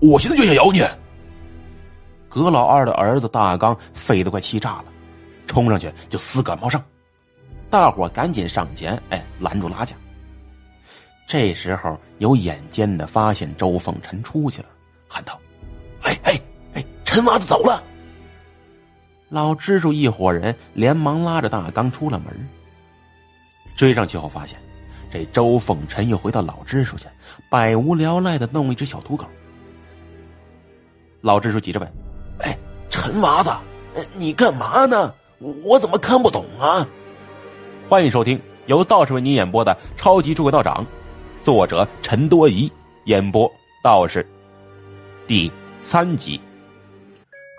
我现在就想咬你！葛老二的儿子大刚肺都快气炸了，冲上去就撕葛茂胜。大伙赶紧上前，哎，拦住拉架。这时候有眼尖的发现周凤臣出去了，喊道：“哎哎哎，陈娃子走了！”老支书一伙人连忙拉着大刚出了门。追上去后，发现这周凤臣又回到老支书家，百无聊赖的弄一只小土狗。老支书急着问：“哎，陈娃子，你干嘛呢？我怎么看不懂啊？”欢迎收听由道士为您演播的《超级诸葛道长》，作者陈多疑，演播道士，第三集。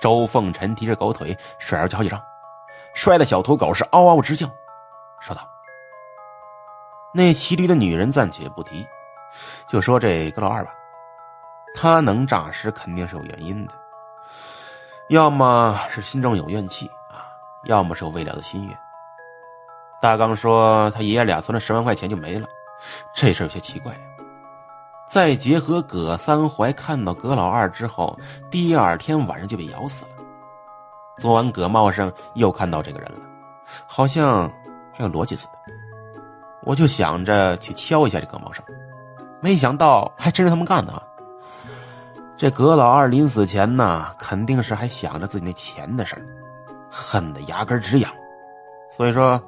周凤臣提着狗腿甩出去好几丈，摔的小土狗是嗷嗷直叫，说道：“那骑驴的女人暂且不提，就说这葛老二吧，他能诈尸肯定是有原因的，要么是心中有怨气啊，要么是有未了的心愿。大刚说他爷爷俩存了十万块钱就没了，这事有些奇怪。”再结合葛三怀看到葛老二之后，第二天晚上就被咬死了。昨晚葛茂生又看到这个人了，好像还有逻辑似的。我就想着去敲一下这葛茂生，没想到还真是他们干的。这葛老二临死前呢，肯定是还想着自己那钱的事儿，恨得牙根直痒，所以说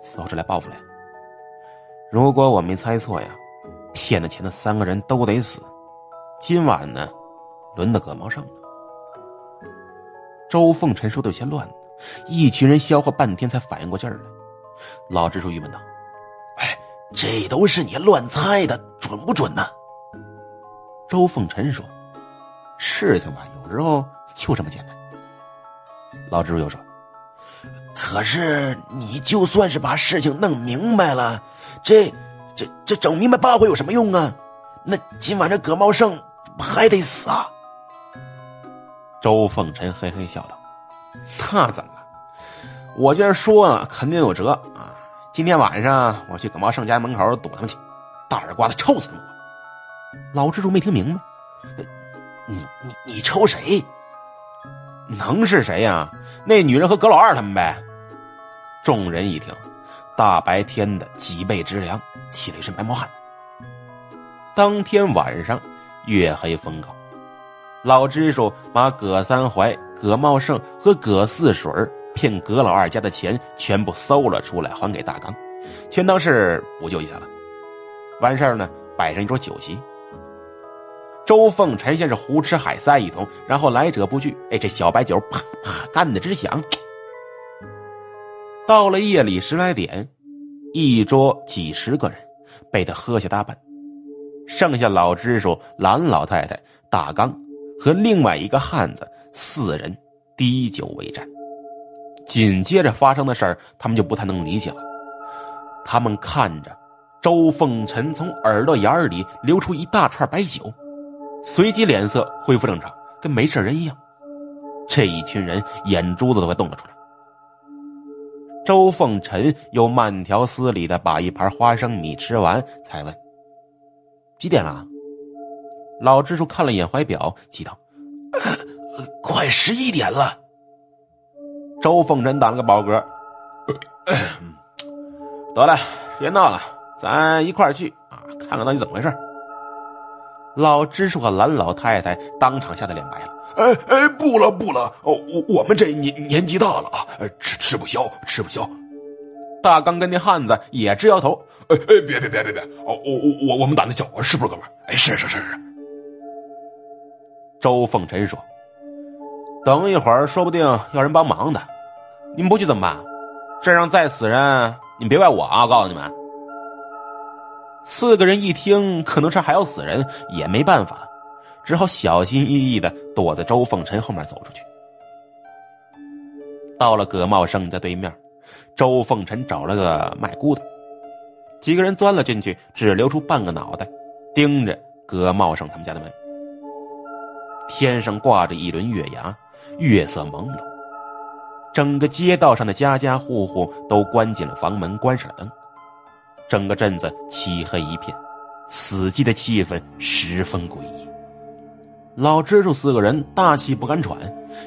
死后是来报复来。如果我没猜错呀。骗的钱的三个人都得死，今晚呢，轮到葛茂胜了。周凤臣说的有些乱，一群人消化半天才反应过劲儿来。老支书郁闷道：“哎，这都是你乱猜的，准不准呢？”周凤臣说：“事情吧，有时候就这么简单。”老支书又说：“可是你就算是把事情弄明白了，这……”这这整明白八回有什么用啊？那今晚这葛茂盛还得死啊！周凤臣嘿嘿笑道：“那怎么了？我既然说了，肯定有辙啊！今天晚上我去葛茂盛家门口堵他们去，大耳刮子抽死他们！”老支书没听明白：“你你你抽谁？能是谁呀？那女人和葛老二他们呗！”众人一听。大白天的，脊背直凉，起了一身白毛汗。当天晚上，月黑风高，老支书把葛三怀、葛茂盛和葛四水骗葛老二家的钱全部搜了出来，还给大刚，全当是补救一下了。完事儿呢，摆上一桌酒席。周凤臣先是胡吃海塞一通，然后来者不拒，哎，这小白酒啪啪干的直响。到了夜里十来点，一桌几十个人被他喝下大半，剩下老支书蓝老太太、大刚和另外一个汉子四人滴酒为战。紧接着发生的事儿，他们就不太能理解了。他们看着周凤臣从耳朵眼里流出一大串白酒，随即脸色恢复正常，跟没事人一样。这一群人眼珠子都快瞪了出来。周凤臣又慢条斯理的把一盘花生米吃完，才问：“几点了？”老支书看了眼怀表，急道：“快十一点了。”周凤臣打了个饱嗝：“ 得了，别闹了，咱一块儿去啊，看看到底怎么回事。”老支书和蓝老太太当场吓得脸白了。哎哎，不了不了，我，我们这年年纪大了啊，吃吃不消，吃不消。大刚跟那汉子也直摇头。哎哎，别别别别别，哦，我我我我们胆子小，是不是哥们？哎，是是是是。周凤臣说：“等一会儿，说不定要人帮忙的，你们不去怎么办？这让再死人，你们别怪我啊！我告诉你们。”四个人一听，可能是还要死人，也没办法。只好小心翼翼的躲在周凤臣后面走出去。到了葛茂生家对面，周凤臣找了个卖骨头，几个人钻了进去，只留出半个脑袋，盯着葛茂生他们家的门。天上挂着一轮月牙，月色朦胧，整个街道上的家家户户都关紧了房门，关上了灯，整个镇子漆黑一片，死寂的气氛十分诡异。老支书四个人大气不敢喘，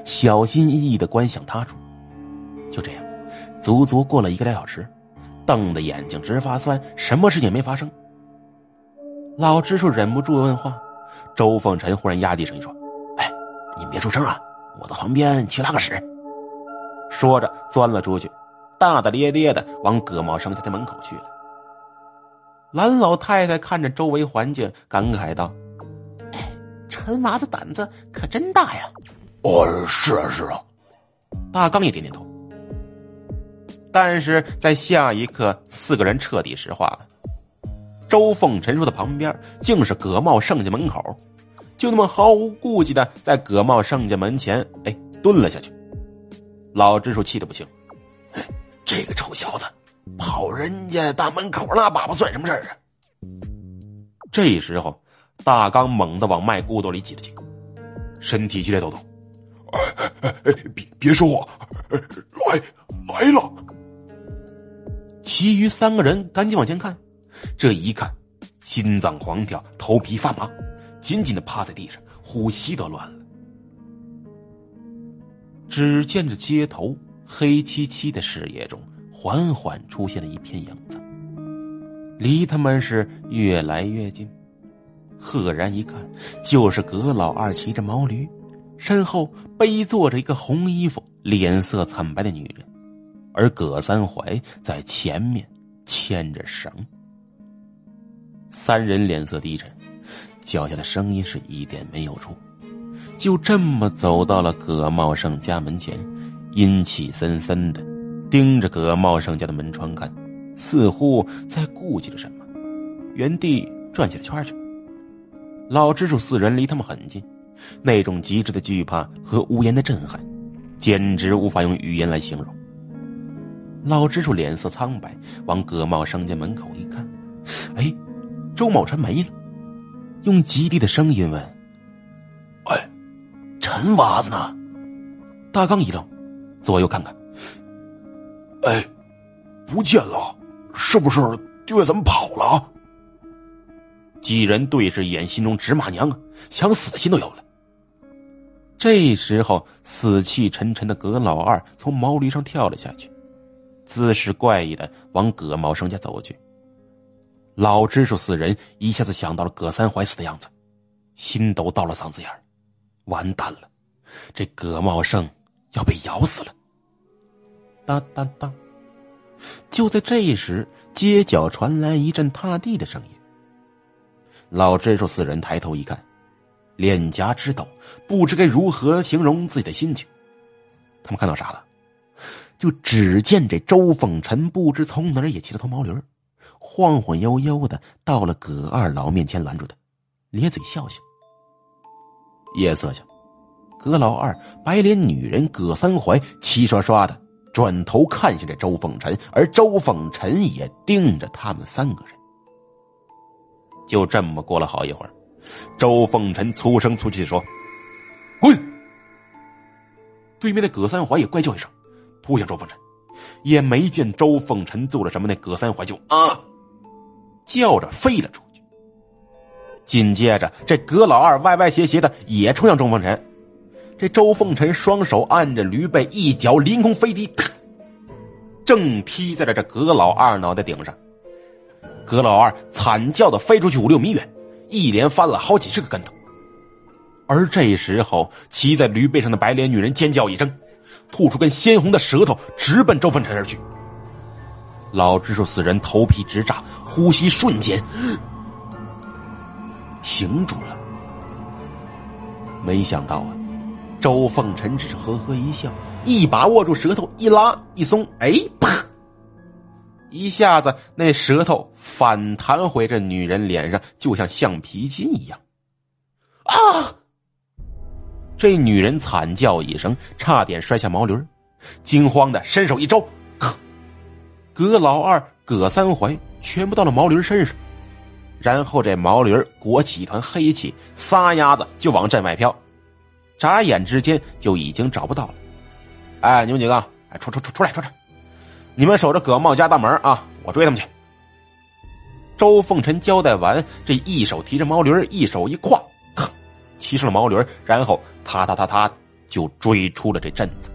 小心翼翼的观想他处。就这样，足足过了一个来小时，瞪得眼睛直发酸，什么事情也没发生。老支书忍不住问话，周凤臣忽然压低声音说：“哎，您别出声啊，我到旁边去拉个屎。”说着钻了出去，大大咧咧的往葛茂生家的门口去了。蓝老太太看着周围环境，感慨道。哎陈娃子胆子可真大呀！哦，是啊，是啊。大刚也点点头。但是在下一刻，四个人彻底石化了。周凤臣说的旁边，竟是葛茂盛家门口，就那么毫无顾忌的在葛茂盛家门前，哎，蹲了下去。老支书气得不轻，这个臭小子，跑人家大门口拉粑粑算什么事儿啊？这时候。大刚猛地往麦骨朵里挤了挤，身体剧烈抖动。哎哎哎！别别说话！来来了！其余三个人赶紧往前看，这一看，心脏狂跳，头皮发麻，紧紧的趴在地上，呼吸都乱了。只见这街头黑漆漆的视野中，缓缓出现了一片影子，离他们是越来越近。赫然一看，就是葛老二骑着毛驴，身后背坐着一个红衣服、脸色惨白的女人，而葛三怀在前面牵着绳。三人脸色低沉，脚下的声音是一点没有出，就这么走到了葛茂盛家门前，阴气森森的盯着葛茂盛家的门窗看，似乎在顾忌着什么，原地转起了圈去。老支书四人离他们很近，那种极致的惧怕和无言的震撼，简直无法用语言来形容。老支书脸色苍白，往葛茂生家门口一看，哎，周茂臣没了，用极低的声音问：“哎，陈娃子呢？”大刚一愣，左右看看，哎，不见了，是不是丢下咱们跑了？几人对视眼，心中直骂娘啊，想死的心都有了。这时候，死气沉沉的葛老二从毛驴上跳了下去，姿势怪异的往葛茂生家走去。老支书四人一下子想到了葛三怀死的样子，心都到了嗓子眼，完蛋了，这葛茂生要被咬死了。哒哒哒！就在这时，街角传来一阵踏地的声音。老支书四人抬头一看，脸颊直抖，不知该如何形容自己的心情。他们看到啥了？就只见这周凤臣不知从哪儿也骑了头毛驴，晃晃悠悠的到了葛二老面前，拦住他，咧嘴笑笑。夜色下，葛老二、白脸女人葛三怀齐刷刷的转头看向这周凤臣，而周凤臣也盯着他们三个人。就这么过了好一会儿，周凤臣粗声粗气的说：“滚！”对面的葛三怀也怪叫一声，扑向周凤臣，也没见周凤臣做了什么，那葛三怀就啊叫着飞了出去。紧接着，这葛老二歪歪斜斜的也冲向周凤臣，这周凤臣双手按着驴背，一脚凌空飞踢，正踢在了这葛老二脑袋顶上。葛老二惨叫的飞出去五六米远，一连翻了好几十个跟头。而这时候，骑在驴背上的白脸女人尖叫一声，吐出根鲜红的舌头，直奔周凤臣而去。老支书四人头皮直炸，呼吸瞬间停住了。没想到啊，周凤臣只是呵呵一笑，一把握住舌头，一拉一松，哎，啪！一下子，那舌头反弹回这女人脸上，就像橡皮筋一样。啊！这女人惨叫一声，差点摔下毛驴，惊慌的伸手一招，呵，葛老二、葛三怀全部到了毛驴身上，然后这毛驴裹起一团黑气，撒丫子就往镇外飘，眨眼之间就已经找不到了。哎，你们几个，哎，出出出出来，出来！你们守着葛茂家大门啊！我追他们去。周凤臣交代完，这一手提着毛驴，一手一跨，腾，骑上了毛驴，然后踏踏踏踏就追出了这镇子。